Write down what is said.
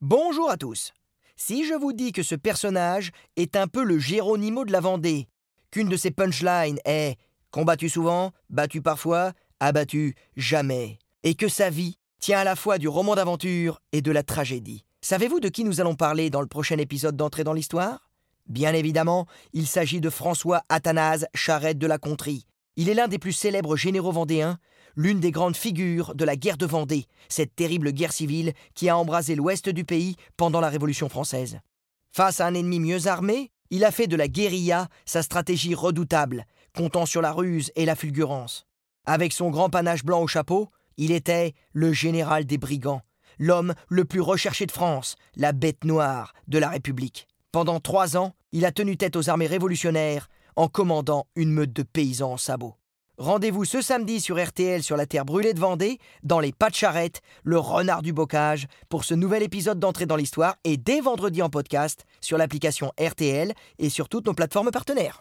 Bonjour à tous. Si je vous dis que ce personnage est un peu le Géronimo de la Vendée, qu'une de ses punchlines est combattu souvent, battu parfois, abattu jamais, et que sa vie tient à la fois du roman d'aventure et de la tragédie. Savez-vous de qui nous allons parler dans le prochain épisode d'Entrée dans l'Histoire? Bien évidemment, il s'agit de François Athanase Charette de la Contrie. Il est l'un des plus célèbres généraux vendéens, l'une des grandes figures de la guerre de Vendée, cette terrible guerre civile qui a embrasé l'ouest du pays pendant la Révolution française. Face à un ennemi mieux armé, il a fait de la guérilla sa stratégie redoutable, comptant sur la ruse et la fulgurance. Avec son grand panache blanc au chapeau, il était le général des brigands, l'homme le plus recherché de France, la bête noire de la République. Pendant trois ans, il a tenu tête aux armées révolutionnaires en commandant une meute de paysans en sabots. Rendez-vous ce samedi sur RTL sur la terre brûlée de Vendée, dans les pas de charrette, le renard du bocage, pour ce nouvel épisode d'entrée dans l'histoire et dès vendredi en podcast sur l'application RTL et sur toutes nos plateformes partenaires.